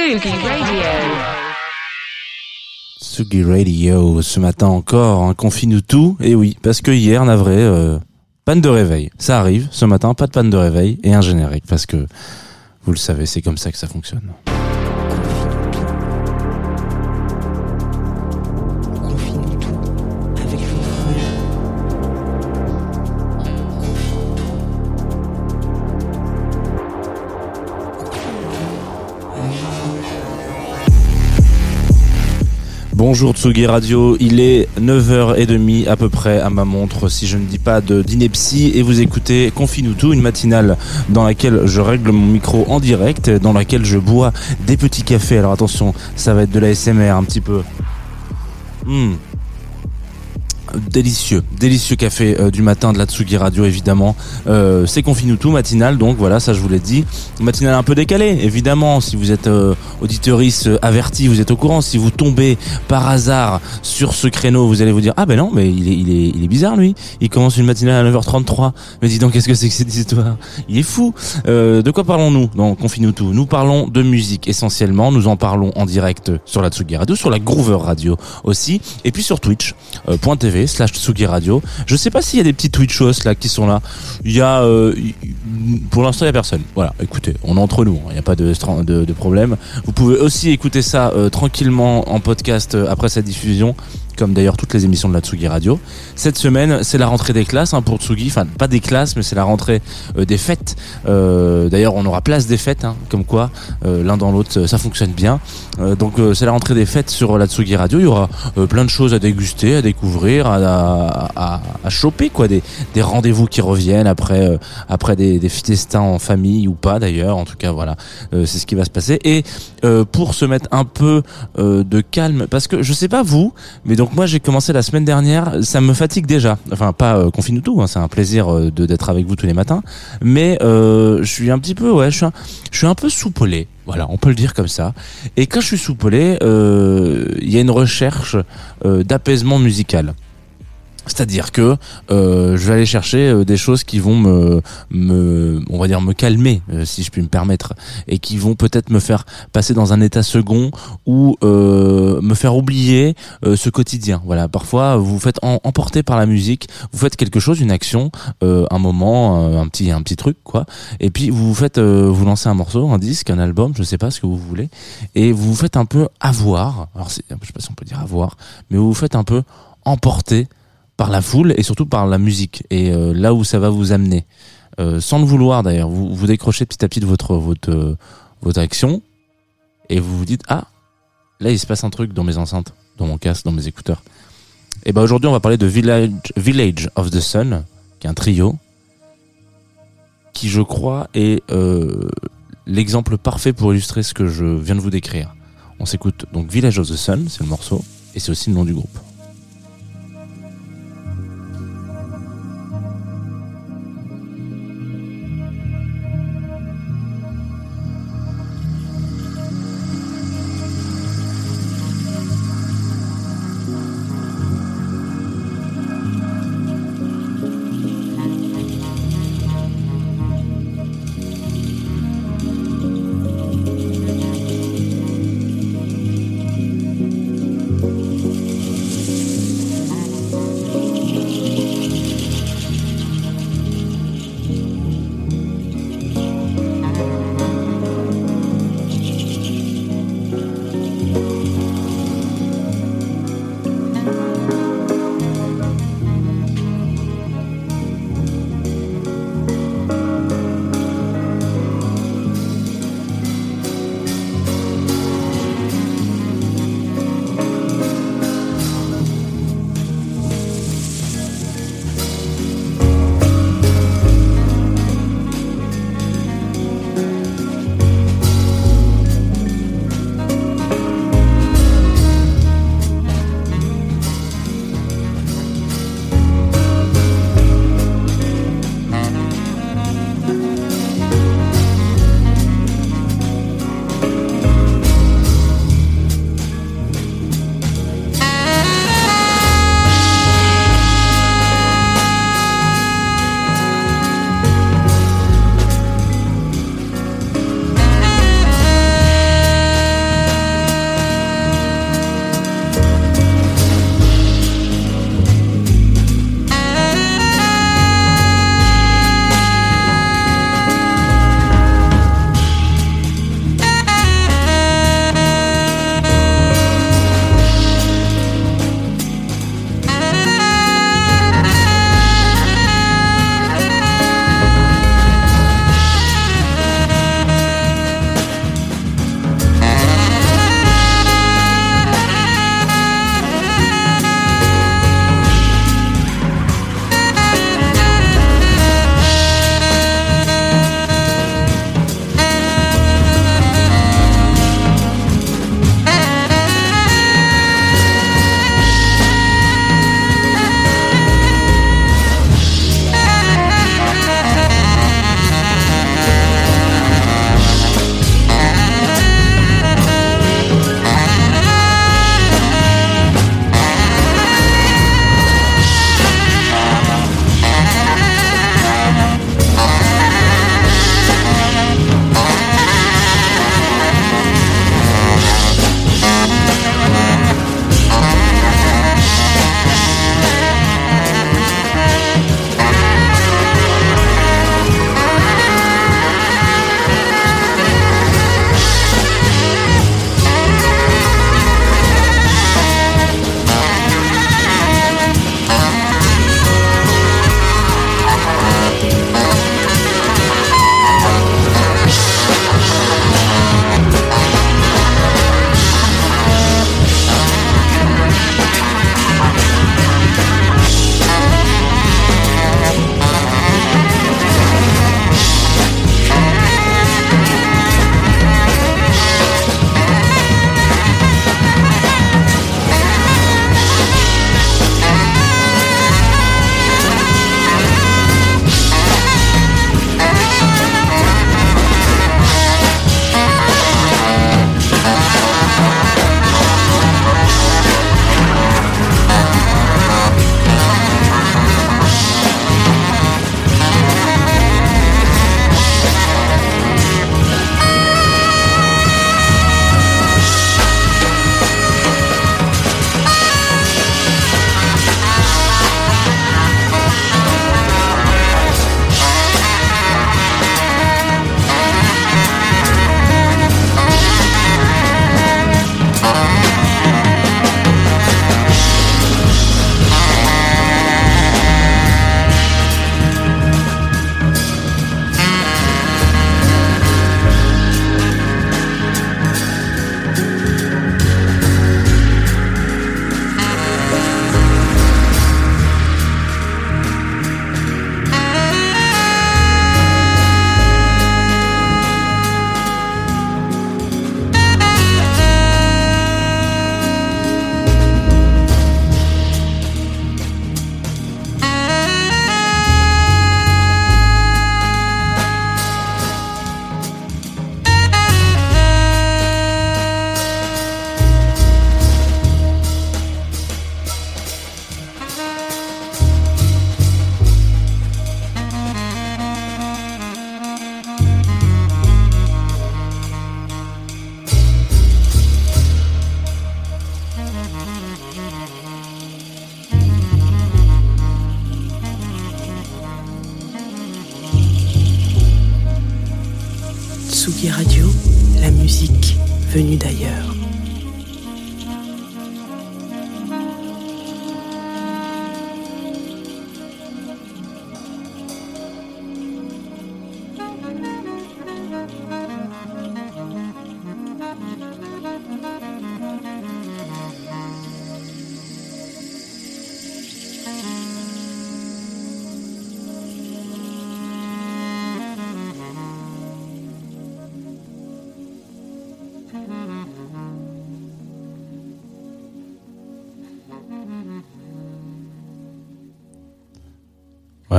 Sugi Radio. Sugi Radio, ce matin encore, un confine tout. Et oui, parce que hier, navré, euh, panne de réveil. Ça arrive, ce matin, pas de panne de réveil et un générique, parce que, vous le savez, c'est comme ça que ça fonctionne. Bonjour Tsugi Radio, il est 9h30 à peu près à ma montre si je ne dis pas d'ineptie et vous écoutez Confine tout, une matinale dans laquelle je règle mon micro en direct, dans laquelle je bois des petits cafés. Alors attention, ça va être de la SMR un petit peu. Hmm. Délicieux, délicieux café euh, du matin de la Tsugi Radio évidemment. Euh, c'est tout matinal donc voilà ça je vous l'ai dit. Matinale un peu décalée évidemment si vous êtes euh, euh, averti vous êtes au courant. Si vous tombez par hasard sur ce créneau vous allez vous dire ah ben non mais il est, il est, il est bizarre lui. Il commence une matinale à 9h33. Mais dis donc qu'est-ce que c'est que cette histoire? Il est fou. Euh, de quoi parlons-nous dans Confine tout Nous parlons de musique essentiellement. Nous en parlons en direct sur la Tsugi Radio, sur la Groover Radio aussi et puis sur Twitch euh, slash Radio. Je sais pas s'il y a des petits Twitchos là qui sont là. Il y a, euh, pour l'instant il y a personne. Voilà, écoutez, on est entre nous, hein. il n'y a pas de problème. Vous pouvez aussi écouter ça euh, tranquillement en podcast euh, après sa diffusion comme d'ailleurs toutes les émissions de la Tsugi Radio. Cette semaine, c'est la rentrée des classes hein, pour Tsugi, enfin pas des classes, mais c'est la rentrée euh, des fêtes. Euh, d'ailleurs, on aura place des fêtes, hein, comme quoi euh, l'un dans l'autre, ça fonctionne bien. Donc c'est la rentrée des fêtes sur la Tsugi Radio. Il y aura plein de choses à déguster, à découvrir, à, à, choper quoi, des, des rendez-vous qui reviennent après après des, des festins en famille ou pas d'ailleurs. En tout cas, voilà, c'est ce qui va se passer. Et pour se mettre un peu de calme, parce que je sais pas vous, mais donc moi j'ai commencé la semaine dernière, ça me fatigue déjà. Enfin pas euh, confine tout, hein, c'est un plaisir euh, d'être avec vous tous les matins, mais euh, je suis un petit peu ouais, je suis un, je suis un peu soupolé. Voilà, on peut le dire comme ça. Et quand je suis soupolé, il y a une recherche d'apaisement musical. C'est-à-dire que euh, je vais aller chercher euh, des choses qui vont me, me, on va dire me calmer, euh, si je puis me permettre, et qui vont peut-être me faire passer dans un état second ou euh, me faire oublier euh, ce quotidien. Voilà, parfois vous vous faites emporter par la musique, vous faites quelque chose, une action, euh, un moment, un petit, un petit truc, quoi, et puis vous vous faites, vous lancez un morceau, un disque, un album, je sais pas ce que vous voulez, et vous vous faites un peu avoir. Alors je sais pas si on peut dire avoir, mais vous vous faites un peu emporter par la foule et surtout par la musique. Et euh, là où ça va vous amener Euh, sans le vouloir d'ailleurs vous vous décrochez petit à petit de votre votre euh, votre action et vous vous dites ah là il se passe un truc dans mes enceintes dans mon casque dans mes écouteurs. Et ben aujourd'hui on va parler de Village Village of the Sun qui est un trio qui je crois est l'exemple parfait pour illustrer ce que je viens de vous décrire. On s'écoute donc Village of the Sun c'est le morceau et c'est aussi le nom du groupe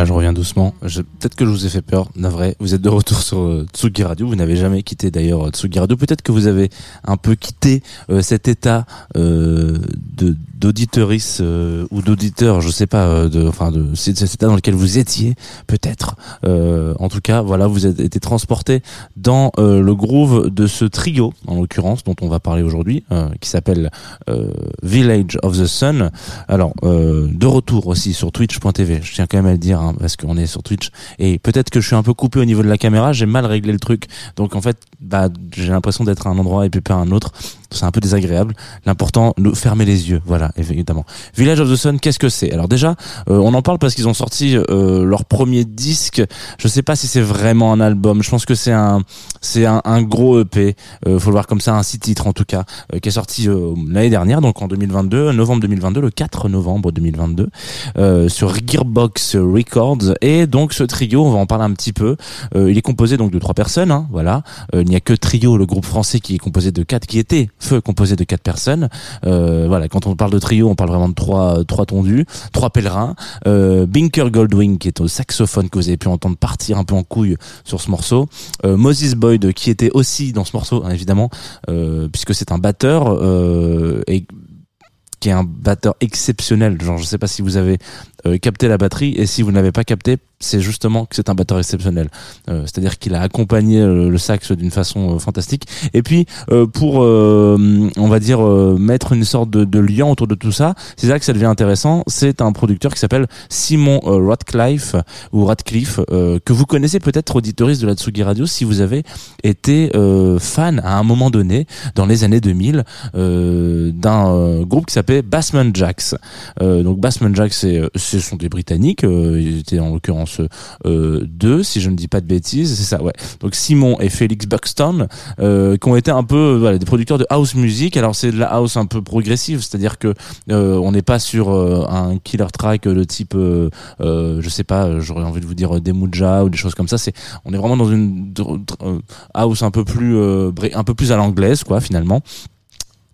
Je reviens doucement. Peut-être que je vous ai fait peur, navré. Vous êtes de retour sur euh, Tsugi Radio. Vous n'avez jamais quitté d'ailleurs euh, Tsugi Radio. Peut-être que vous avez un peu quitté euh, cet état de d'auditeurice euh, ou d'auditeur, je sais pas, euh, de, enfin de c'est cet état dans lequel vous étiez, peut-être. Euh, en tout cas, voilà, vous avez été transporté dans euh, le groove de ce trio, en l'occurrence, dont on va parler aujourd'hui, euh, qui s'appelle euh, Village of the Sun. Alors, de retour aussi sur Twitch.tv, je tiens quand même à le dire, hein, parce qu'on est sur Twitch, et peut-être que je suis un peu coupé au niveau de la caméra, j'ai mal réglé le truc, donc en fait, bah, j'ai l'impression d'être à un endroit et puis pas à un autre, c'est un peu désagréable. L'important, nous fermer les yeux, voilà, évidemment. Village of the Sun, qu'est-ce que c'est? Alors déjà, euh, on en parle parce qu'ils ont sorti euh, leur premier disque. Je sais pas si c'est vraiment un album. Je pense que c'est un, c'est un, un gros EP. Euh, faut le voir comme ça, un six titres en tout cas, euh, qui est sorti euh, l'année dernière, donc en 2022, novembre 2022, le 4 novembre 2022, euh, sur Gearbox Records. Et donc ce trio, on va en parler un petit peu. Il est composé donc de trois personnes, hein, voilà. Il n'y a que Trio, le groupe français, qui est composé de quatre, qui était feu composé de quatre personnes. Euh, voilà, quand on parle de trio, on parle vraiment de trois, trois tondus, trois pèlerins. Euh, Binker Goldwing qui est au saxophone que vous avez pu entendre partir un peu en couille sur ce morceau. Euh, Moses Boyd qui était aussi dans ce morceau, hein, évidemment, puisque c'est un batteur et qui est un batteur exceptionnel. Genre, je sais pas si vous avez euh, capté la batterie et si vous n'avez pas capté, c'est justement que c'est un batteur exceptionnel. Euh, C'est-à-dire qu'il a accompagné euh, le sax d'une façon euh, fantastique. Et puis euh, pour, on va dire, mettre une sorte de, de lien autour de tout ça, c'est là que ça devient intéressant. C'est un producteur qui s'appelle Simon Radcliffe ou Radcliffe que vous connaissez peut-être auditoriste de la Tsugi Radio si vous avez été fan à un moment donné dans les années 2000 euh, d'un groupe qui s'appelait Bassman Jacks. Euh, donc Bassman Jacks, euh, ce sont des Britanniques. euh, ils étaient en l'occurrence deux, si je ne dis pas de bêtises. C'est ça, ouais. Donc Simon et Félix Buxton, qui ont été un peu des producteurs de house music. Alors c'est de la house un peu progressive, c'est-à-dire que on n'est pas sur un killer track de type, je sais pas, j'aurais envie de vous dire des ou des choses comme ça. C'est, on est vraiment dans une house un peu plus, un peu plus à l'anglaise, quoi, finalement.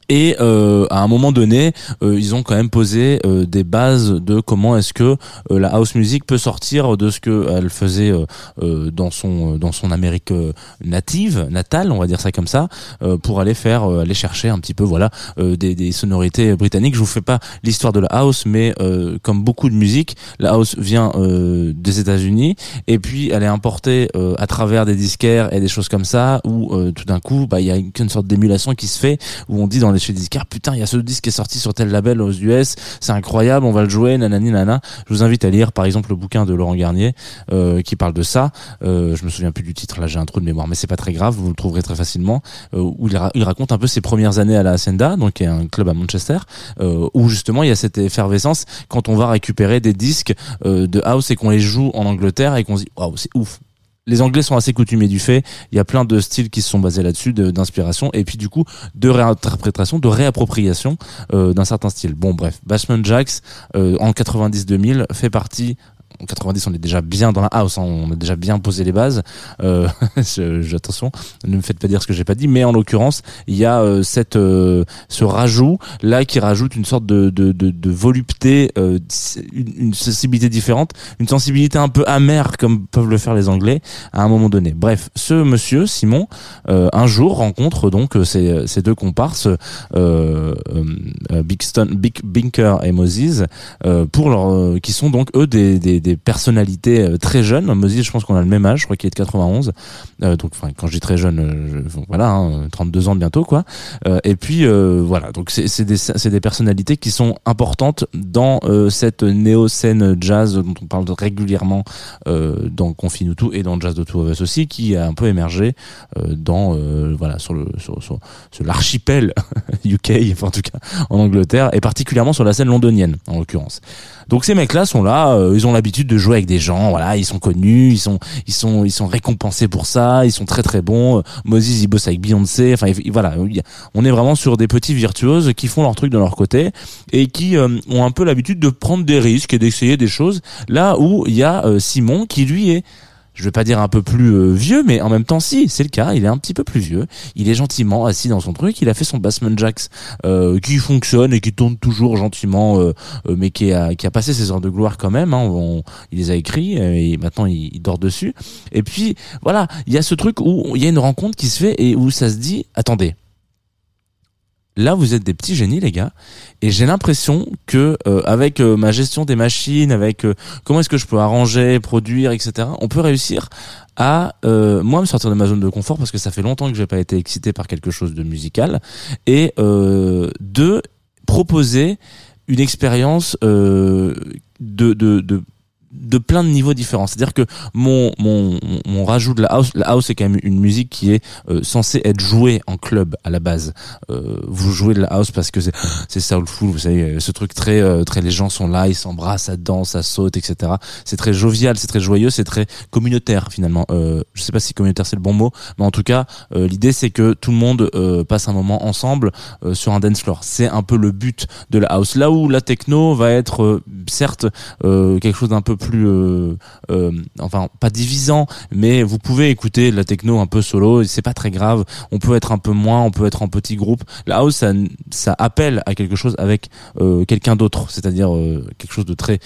Et euh, à un moment donné, euh, ils ont quand même posé euh, des bases de comment est-ce que euh, la house music peut sortir de ce que elle faisait euh, euh, dans son dans son Amérique euh, native, natale, on va dire ça comme ça, euh, pour aller faire euh, aller chercher un petit peu voilà euh, des, des sonorités britanniques. Je vous fais pas l'histoire de la house, mais euh, comme beaucoup de musique, la house vient euh, des États-Unis et puis elle est importée euh, à travers des disquaires et des choses comme ça où euh, tout d'un coup bah il y a une sorte d'émulation qui se fait où on dit dans les chez les disquaires putain il y a ce disque qui est sorti sur tel label aux US c'est incroyable on va le jouer nanani nana. Je vous invite à lire par exemple le bouquin de Laurent Garnier euh, qui parle de ça. Euh, je me souviens plus du titre là j'ai un trou de mémoire mais c'est pas très grave vous le trouverez très facilement. Euh, où il, ra- il raconte un peu ses premières années à la Hacienda donc qui est un club à Manchester euh, où justement il y a cette effervescence quand on va récupérer des disques de house et qu'on les joue en Angleterre et qu'on se dit waouh c'est ouf les Anglais sont assez coutumiers du fait. Il y a plein de styles qui se sont basés là-dessus, de- d'inspiration, et puis du coup de réinterprétation, de réappropriation euh, d'un certain style. Bon, bref, Bashman Jacks euh, en 90-2000 fait partie. En 90, on est déjà bien dans la house, hein, on a déjà bien posé les bases. Euh, attention, ne me faites pas dire ce que j'ai pas dit, mais en l'occurrence, il y a euh, cette euh, ce rajout là qui rajoute une sorte de de, de, de volupté, euh, une, une sensibilité différente, une sensibilité un peu amère comme peuvent le faire les Anglais à un moment donné. Bref, ce monsieur Simon euh, un jour rencontre donc euh, ces, ces deux comparses Bixton, Big Binker et Moses pour leur qui sont donc eux des, des, des personnalités euh, très jeunes. Moses, je pense qu'on a le même âge, je crois qu'il est de 91. Euh, donc, quand je dis très jeune, euh, je- voilà, hein, 32 ans bientôt, quoi. Euh, et puis, euh, voilà, donc c'est des, des personnalités qui sont importantes dans euh, cette néo-scène jazz dont on parle régulièrement dans Confine tout et dans Jazz de Two of Us aussi, qui a un peu émergé dans, voilà, sur le, sur, sur, sur l'archipel UK, enfin, en tout cas en Angleterre, et particulièrement sur la scène londonienne, en l'occurrence. Donc ces mecs-là sont là, euh, ils ont l'habitude de jouer avec des gens, voilà, ils sont connus, ils sont, ils sont, ils sont récompensés pour ça, ils sont très très bons. Euh, Moses il bosse avec Beyoncé, enfin il- voilà, on est vraiment sur des petits virtuoses qui font leur truc de leur côté et qui euh, ont un peu l'habitude de prendre des risques et d'essayer des choses. Là où il y a euh, Simon qui lui est je vais pas dire un peu plus euh, vieux, mais en même temps, si, c'est le cas. Il est un petit peu plus vieux. Il est gentiment assis dans son truc. Il a fait son Bassman Jacks euh, qui fonctionne et qui tourne toujours gentiment, euh, mais qui a, qui a passé ses heures de gloire quand même. Hein. Il les a écrits et maintenant il dort dessus. Et puis voilà, il y a ce truc où il y a une rencontre qui se fait et où ça se dit, attendez. Là, vous êtes des petits génies, les gars, et j'ai l'impression que euh, avec euh, ma gestion des machines, avec euh, comment est-ce que je peux arranger, produire, etc. On peut réussir à moi me sortir de ma zone de confort parce que ça fait longtemps que j'ai pas été excité par quelque chose de musical et de proposer une expérience de, de de plein de niveaux différents. C'est-à-dire que mon, mon, mon rajout de la house, la house est quand même une musique qui est euh, censée être jouée en club à la base. Euh, vous jouez de la house parce que c'est c'est soulful, vous savez, ce truc très euh, très les gens sont là, ils s'embrassent, ça danse, ça saute, etc. C'est très jovial, c'est très joyeux, c'est très communautaire finalement. Euh, je sais pas si communautaire c'est le bon mot, mais en tout cas euh, l'idée c'est que tout le monde euh, passe un moment ensemble euh, sur un dance floor. C'est un peu le but de la house. Là où la techno va être euh, certes euh, quelque chose d'un peu plus euh, euh, enfin pas divisant mais vous pouvez écouter la techno un peu solo c'est pas très grave. On peut être un peu moins on peut être en petit groupe. La house ça, appelle à quelque chose avec quelqu'un d'autre c'est-à-dire quelque chose de très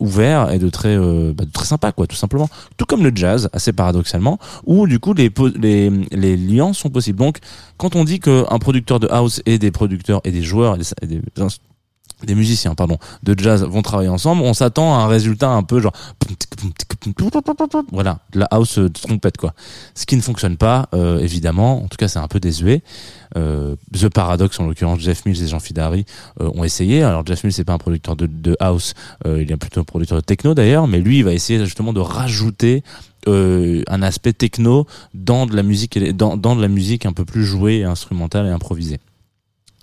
ouvert et de très bah, très sympa quoi tout simplement. Tout comme le jazz assez paradoxalement où du coup les liens sont possibles. Donc quand on dit que un producteur de house et des producteurs et des joueurs des des musiciens pardon de jazz vont travailler ensemble on s'attend à un résultat un peu genre voilà de la house de trompette quoi. Ce qui ne fonctionne pas euh, évidemment en tout cas c'est un peu désuet. Euh, The Paradox en l'occurrence Jeff Mills et Jean Fidari euh, ont essayé. Alors Jeff Mills c'est pas un producteur de, house euh, il est plutôt un producteur de techno d'ailleurs mais lui il va essayer justement de rajouter euh, un aspect techno dans de la musique dans, dans de la musique un peu plus jouée instrumentale et improvisée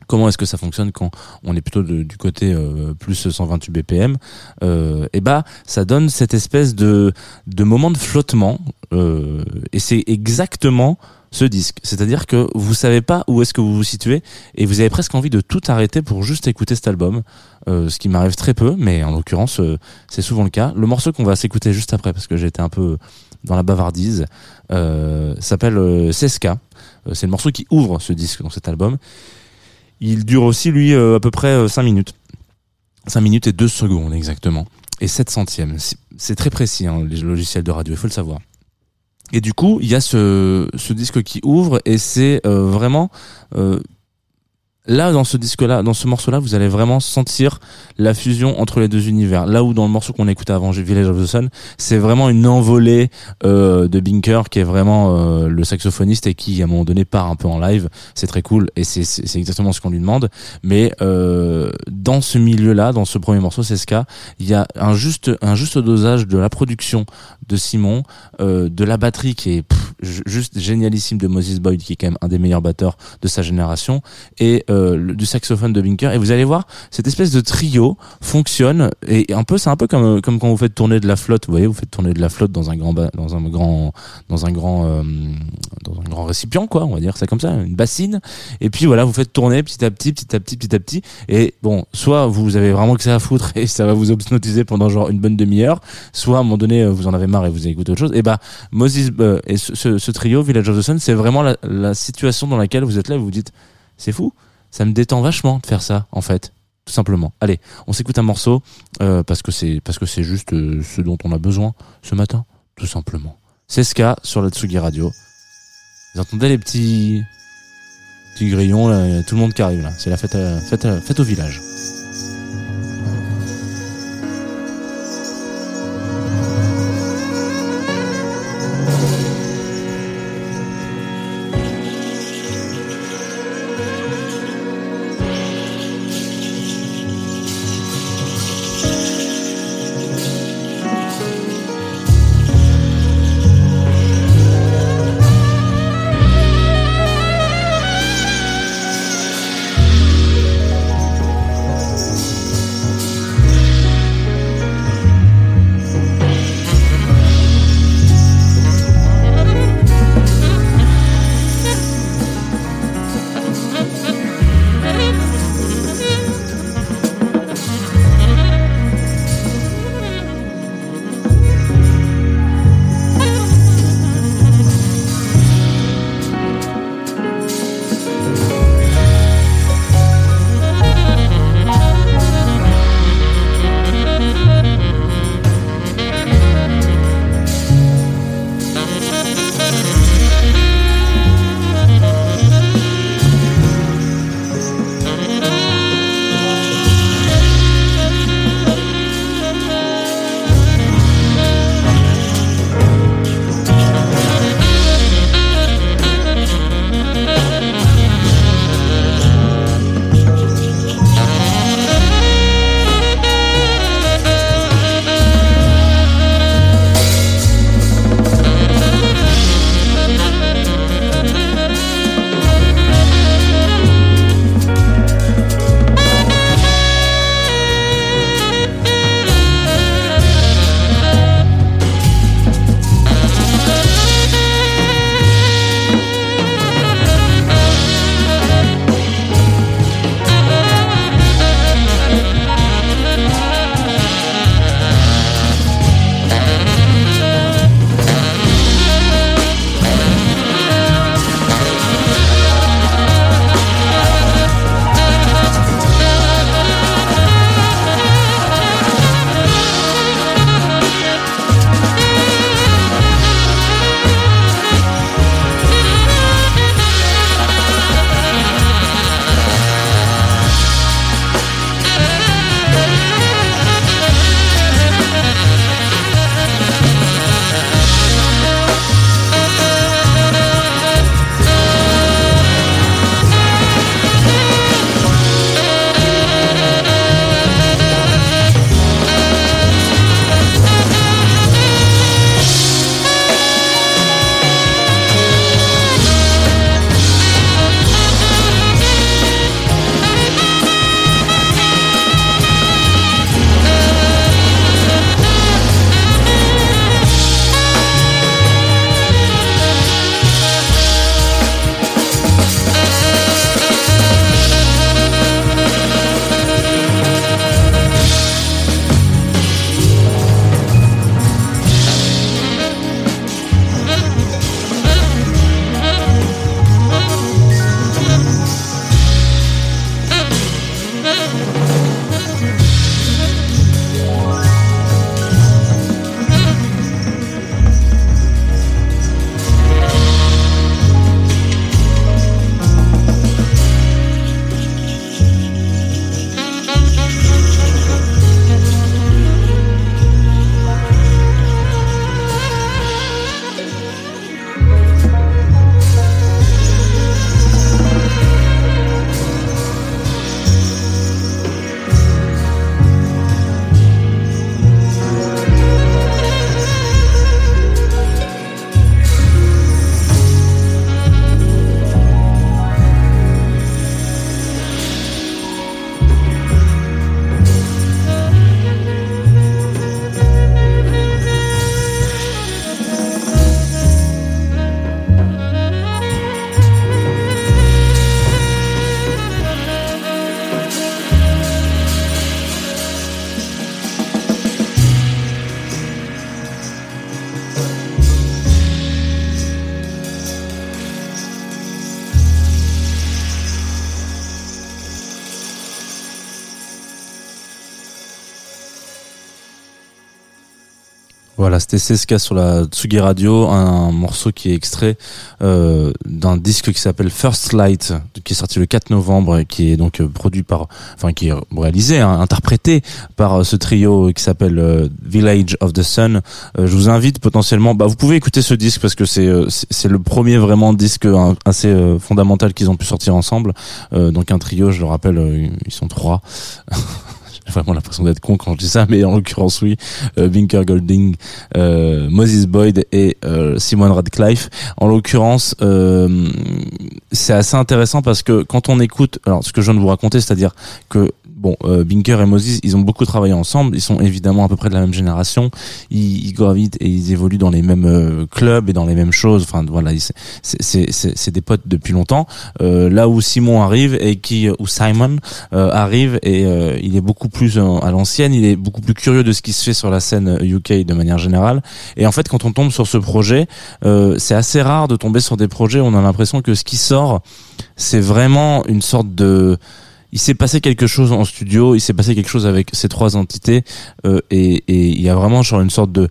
Comment est-ce que ça fonctionne quand on est plutôt du côté euh, plus 128 BPM euh, Et bah, ça donne cette espèce de de moment de flottement, euh, et c'est exactement ce disque. C'est-à-dire que vous savez pas où est-ce que vous vous situez, et vous avez presque envie de tout arrêter pour juste écouter cet album, euh, ce qui m'arrive très peu, mais en l'occurrence, euh, c'est souvent le cas. Le morceau qu'on va s'écouter juste après, parce que j'étais un peu dans la bavardise, euh, s'appelle Seska. C'est le morceau qui ouvre ce disque dans cet album. Il dure aussi, lui, euh, à peu près 5 minutes. 5 minutes et 2 secondes, exactement. Et 7 centièmes. C'est- très précis, hein, les logiciels de radio, il faut le savoir. Et du coup, il y a ce, ce disque qui ouvre et c'est euh, vraiment... euh, Là, dans ce disque-là, dans ce morceau-là, vous allez vraiment sentir la fusion entre les deux univers. Là où dans le morceau qu'on écoutait avant, Village of the Sun, c'est vraiment une envolée euh, de Binker qui est vraiment euh, le saxophoniste et qui, à un moment donné, part un peu en live. C'est très cool et c'est exactement ce qu'on lui demande. Mais euh, dans ce milieu-là, dans ce premier morceau, c'est ce cas, il y a un juste un juste dosage de la production de Simon, euh, de la batterie qui est pff, ju- juste génialissime de Moses Boyd, qui est quand même un des meilleurs batteurs de sa génération, et euh, du saxophone de Binker. Et vous allez voir, cette espèce de trio fonctionne et un peu, c'est un peu comme comme quand vous faites tourner de la flotte. Vous voyez, vous faites tourner de la flotte dans un grand dans un grand dans un grand euh, dans un grand récipient, quoi. On va dire ça comme ça, une bassine. Et puis voilà, vous faites tourner petit à petit, petit à petit, petit à petit. Et bon, soit vous avez vraiment que ça à foutre et ça va vous obsnotiser pendant genre une bonne demi-heure, soit à un moment donné euh, vous en avez marre et vous écoutez autre chose. Et bah Moses euh, et ce trio Village of the Sun, c'est vraiment la, la situation dans laquelle vous êtes là et vous vous dites c'est fou, ça me détend vachement de faire ça en fait. Tout simplement. Allez, on s'écoute un morceau euh, parce que c'est parce que c'est juste euh, ce dont on a besoin ce matin, tout simplement. C'est ce cas sur la Tsugi Radio. Vous entendez les petits petits grillons tout le monde qui arrive là. C'est la fête, fête, fête au village. Voilà, c'était CSK sur la Tsugi Radio, un morceau qui est extrait euh, d'un disque qui s'appelle First Light, qui est sorti le 4 novembre, et qui est donc euh, produit par, enfin qui est réalisé, hein, interprété par euh, ce trio qui s'appelle Village of the Sun. Je vous invite potentiellement, bah vous pouvez écouter ce disque parce que c'est c'est le premier vraiment disque hein, assez fondamental qu'ils ont pu sortir ensemble. Donc un trio, je le rappelle, ils sont trois. J'ai vraiment l'impression d'être con quand je dis ça, mais en l'occurrence oui, euh, Binker Golding, euh, Moses Boyd et euh, Simon Radcliffe. En l'occurrence, c'est assez intéressant parce que quand on écoute, alors ce que je viens de vous raconter, c'est-à-dire que bon, euh, Binker et Moses, ils ont beaucoup travaillé ensemble. Ils sont évidemment à peu près de la même génération. Ils, ils gravitent et ils évoluent dans les mêmes euh, clubs et dans les mêmes choses. Enfin voilà, c'est- des potes depuis longtemps. Euh, là où Simon arrive et qui où Simon euh, arrive et euh, il est beaucoup plus euh, à l'ancienne. Il est beaucoup plus curieux de ce qui se fait sur la scène UK de manière générale. Et en fait, quand on tombe sur ce projet, euh, c'est assez rare de tomber sur des projets où on a l'impression que ce qui sort, c'est vraiment une sorte de il s'est passé quelque chose en studio, il s'est passé quelque chose avec ces trois entités euh, et, et il y a vraiment genre une sorte de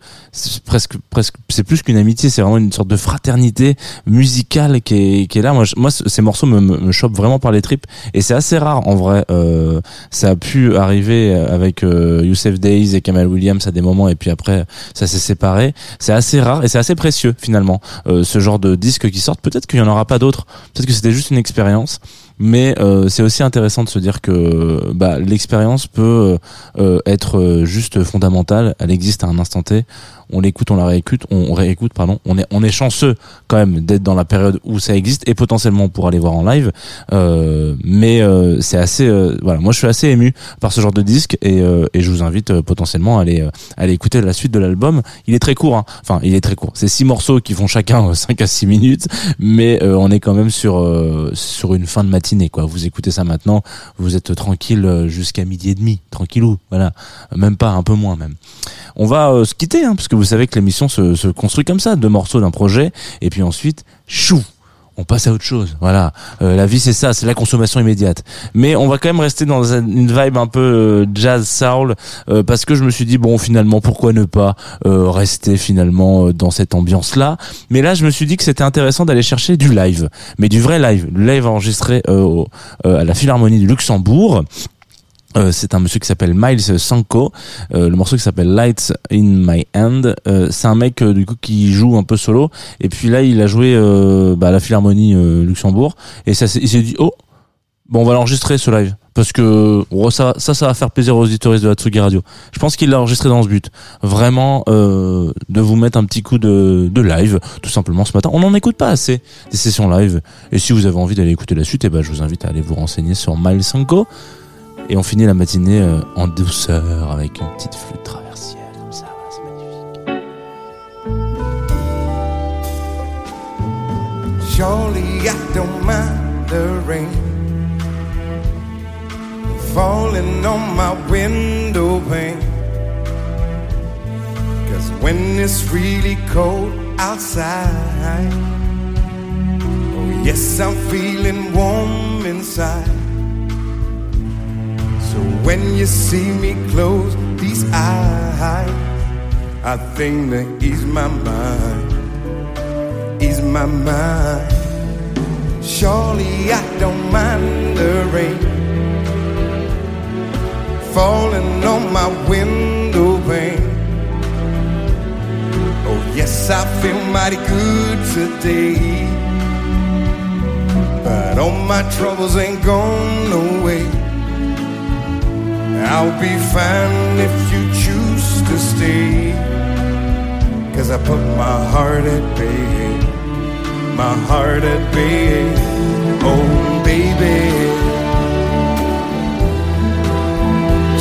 presque presque c'est plus qu'une amitié, c'est vraiment une sorte de fraternité musicale qui est, qui est là. Moi, je- moi, ces morceaux me, me, me chopent vraiment par les tripes et c'est assez rare en vrai. Euh, ça a pu arriver avec euh, Youssef Days et Kamal Williams à des moments et puis après ça s'est séparé. C'est assez rare et c'est assez précieux finalement euh, ce genre de disques qui sortent. Peut-être qu'il y en aura pas d'autres. Peut-être que c'était juste une expérience. Mais euh, c'est aussi intéressant de se dire que bah, l'expérience peut euh, être euh, juste fondamentale. Elle existe à un instant T. On l'écoute, on la réécoute, on, réécoute, pardon. On est, on est chanceux quand même d'être dans la période où ça existe et potentiellement pour aller voir en live. Euh, mais euh, c'est assez, euh, voilà. Moi, je suis assez ému par ce genre de disque et, euh, et je vous invite euh, potentiellement à aller, euh, à aller écouter la suite de l'album. Il est très court, hein. enfin, il est très court. C'est six morceaux qui font chacun 5 à 6 minutes, mais on est quand même sur sur une fin de matinée, quoi. Vous écoutez ça maintenant, vous êtes tranquille jusqu'à midi et demi, tranquillou, voilà. Même pas, un peu moins même. On va se quitter, hein, parce que vous savez que l'émission se, se construit comme ça, deux morceaux d'un projet, et puis ensuite, chou on passe à autre chose. Voilà, Euh, la vie c'est ça, c'est la consommation immédiate. Mais on va quand même rester dans un- une vibe un peu euh, jazz soul euh, parce que je me suis dit bon finalement pourquoi ne pas rester finalement dans cette ambiance là. Mais là je me suis dit que c'était intéressant d'aller chercher du live, mais du vrai live, live enregistré à la Philharmonie du Luxembourg. Euh, c'est un monsieur qui s'appelle Miles Sanko. Euh, le morceau qui s'appelle Lights in My Hand. Euh, c'est un mec euh, du coup qui joue un peu solo. Et puis là, il a joué euh, bah, à la Philharmonie Luxembourg. Et ça, il s'est dit oh, bon, on va l'enregistrer ce live parce que oh, ça, ça, va faire plaisir aux auditeurs de la Radio. Je pense qu'il l'a enregistré dans ce but, vraiment de vous mettre un petit coup de, de live, tout simplement ce matin. On n'en écoute pas assez des sessions live. Et si vous avez envie d'aller écouter la suite, eh ben, je vous invite à aller vous renseigner sur Miles Sanko. Et on finit la matinée euh, en douceur avec une petite flûte traversière comme ça, c'est magnifique. Surely I don't mind the rain falling on my window pane. Cause when it's really cold outside, oh yes, I'm feeling warm inside. When you see me close these eyes, I think to ease my mind ease my mind. Surely I don't mind the rain falling on my window pane. Oh, yes, I feel mighty good today. But all my troubles ain't gone away. I'll be fine if you choose to stay. Cause I put my heart at bay, my heart at bay. Oh, baby,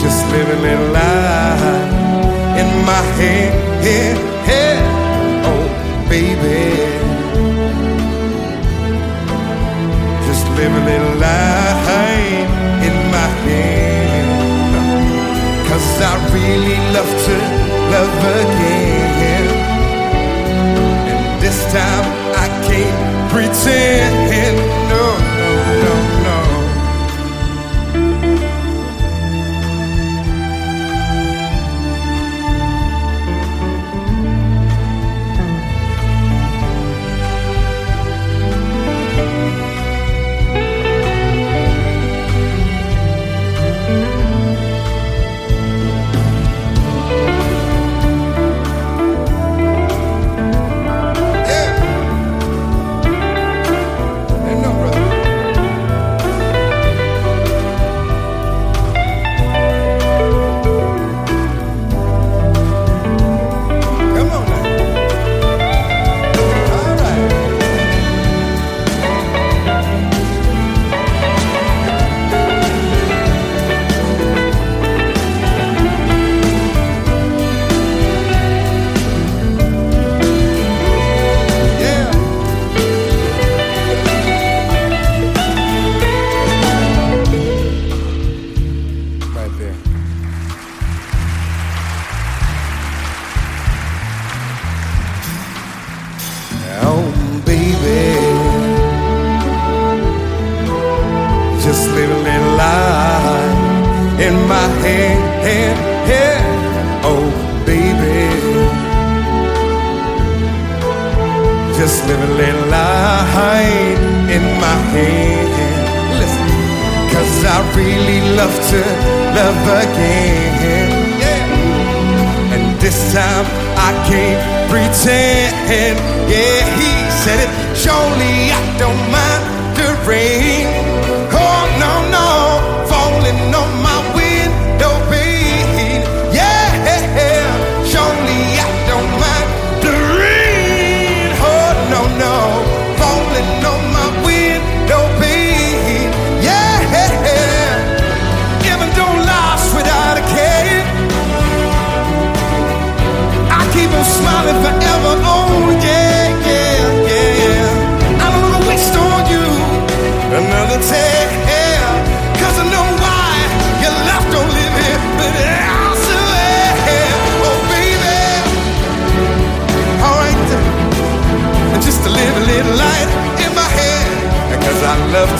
just live a little life in my head, head, head. Oh, baby, just live a little life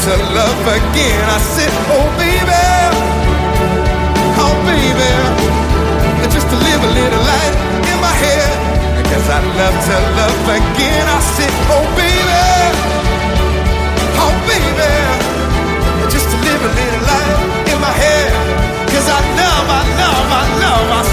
to love again. I said, oh, baby. Oh, baby just to live a little light in my head. Cause I love to love again. I said, oh baby, oh baby, just to live a little light in my head. Cause I love, I love, I love. I